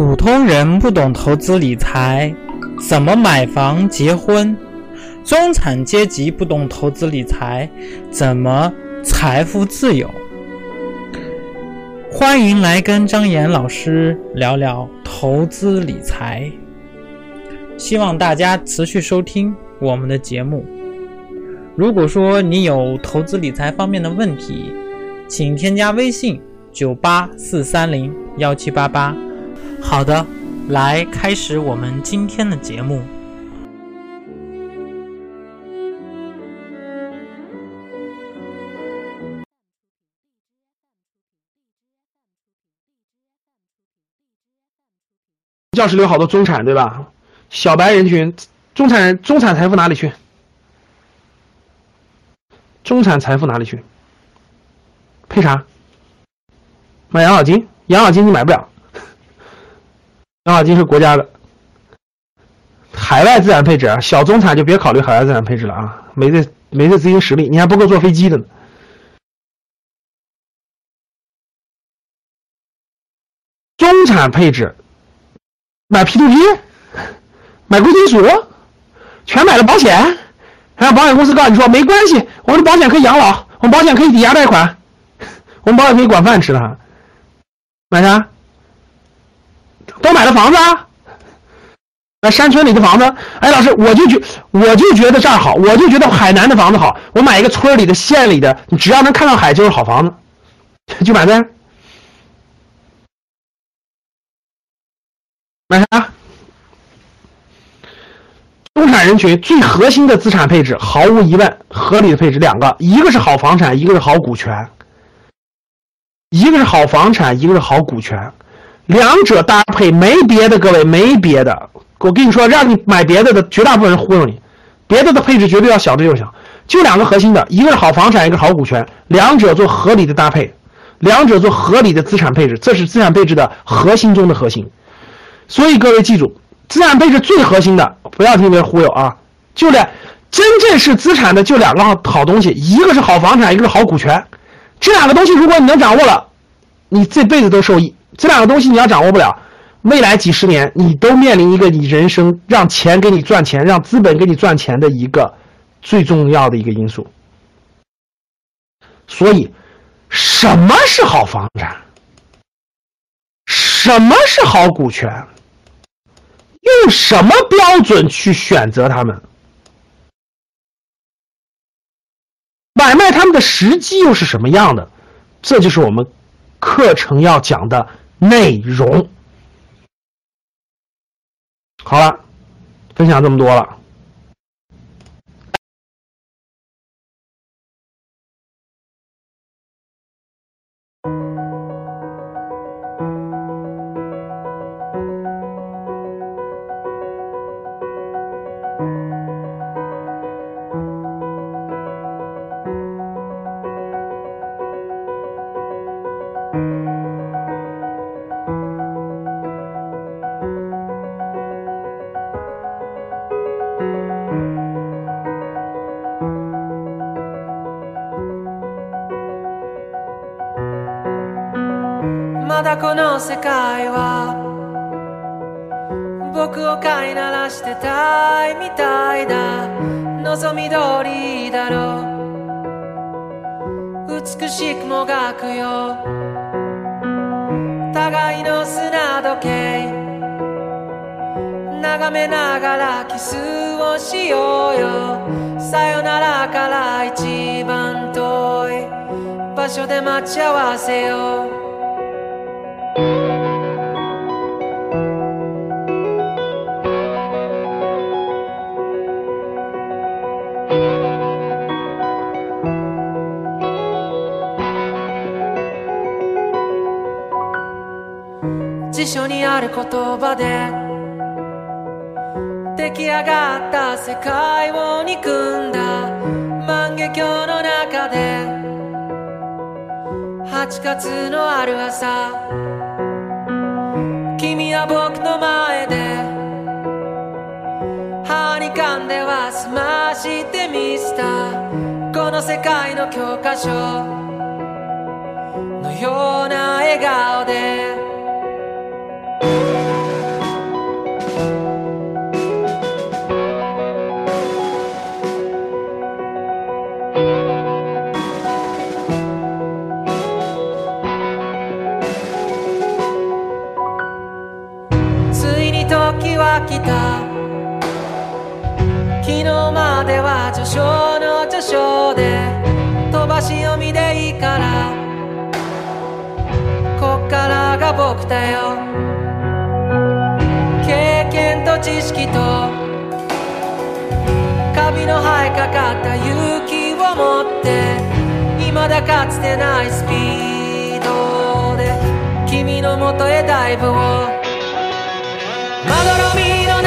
普通人不懂投资理财，怎么买房结婚？中产阶级不懂投资理财，怎么财富自由？欢迎来跟张岩老师聊聊投资理财。希望大家持续收听我们的节目。如果说你有投资理财方面的问题，请添加微信：九八四三零幺七八八。好的，来开始我们今天的节目。教室里有好多中产，对吧？小白人群，中产中产财富哪里去？中产财富哪里去？配啥？买养老金？养老金你买不了。养老金是国家的，海外资产配置，小中产就别考虑海外资产配置了啊！没这没这资金实力，你还不够坐飞机的呢。中产配置，买 P2P，买贵金属，全买了保险，然后保险公司告诉你说没关系，我们保险可以养老，我们保险可以抵押贷款，我们保险可以管饭吃的，买啥？都买了房子，啊，那山村里的房子。哎，老师，我就觉，我就觉得这儿好，我就觉得海南的房子好。我买一个村里的、县里的，你只要能看到海就是好房子，就买呗。买啥？中产人群最核心的资产配置，毫无疑问，合理的配置两个，一个是好房产，一个是好股权。一个是好房产，一个是好股权。两者搭配没别的，各位没别的。我跟你说，让你买别的的，绝大部分人忽悠你。别的的配置绝对要小的就行，就两个核心的，一个是好房产，一个是好股权，两者做合理的搭配，两者做合理的资产配置，这是资产配置的核心中的核心。所以各位记住，资产配置最核心的，不要听别人忽悠啊！就两，真正是资产的就两个好东西，一个是好房产，一个是好股权，这两个东西如果你能掌握了，你这辈子都受益。这两个东西你要掌握不了，未来几十年你都面临一个你人生让钱给你赚钱，让资本给你赚钱的一个最重要的一个因素。所以，什么是好房产？什么是好股权？用什么标准去选择它们？买卖它们的时机又是什么样的？这就是我们课程要讲的。内容，好了，分享这么多了。まだこの世界は僕を飼いならしてたいみたいだ望み通りだろう美しくもがくよ互いの砂時計眺めながらキスをしようよさよならから一番遠い場所で待ち合わせよう辞書にある言葉で出来上がった世界を憎んだ万華鏡の中で8月のある朝君は僕の前で歯に噛んでは済ましてみせたこの世界の教科書のような笑顔で来た昨日までは序章の序章で飛ばし読みでいいからこっからが僕だよ経験と知識とカビの生えかかった勇気を持って未だかつてないスピードで君のもとへダイブを مدارم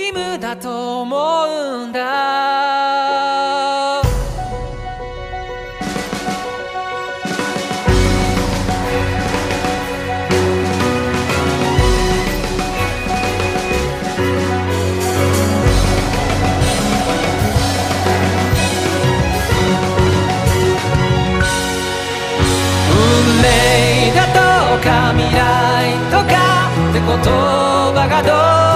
義務だと思うんだ運命だとか未来とかって言葉がどう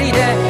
りで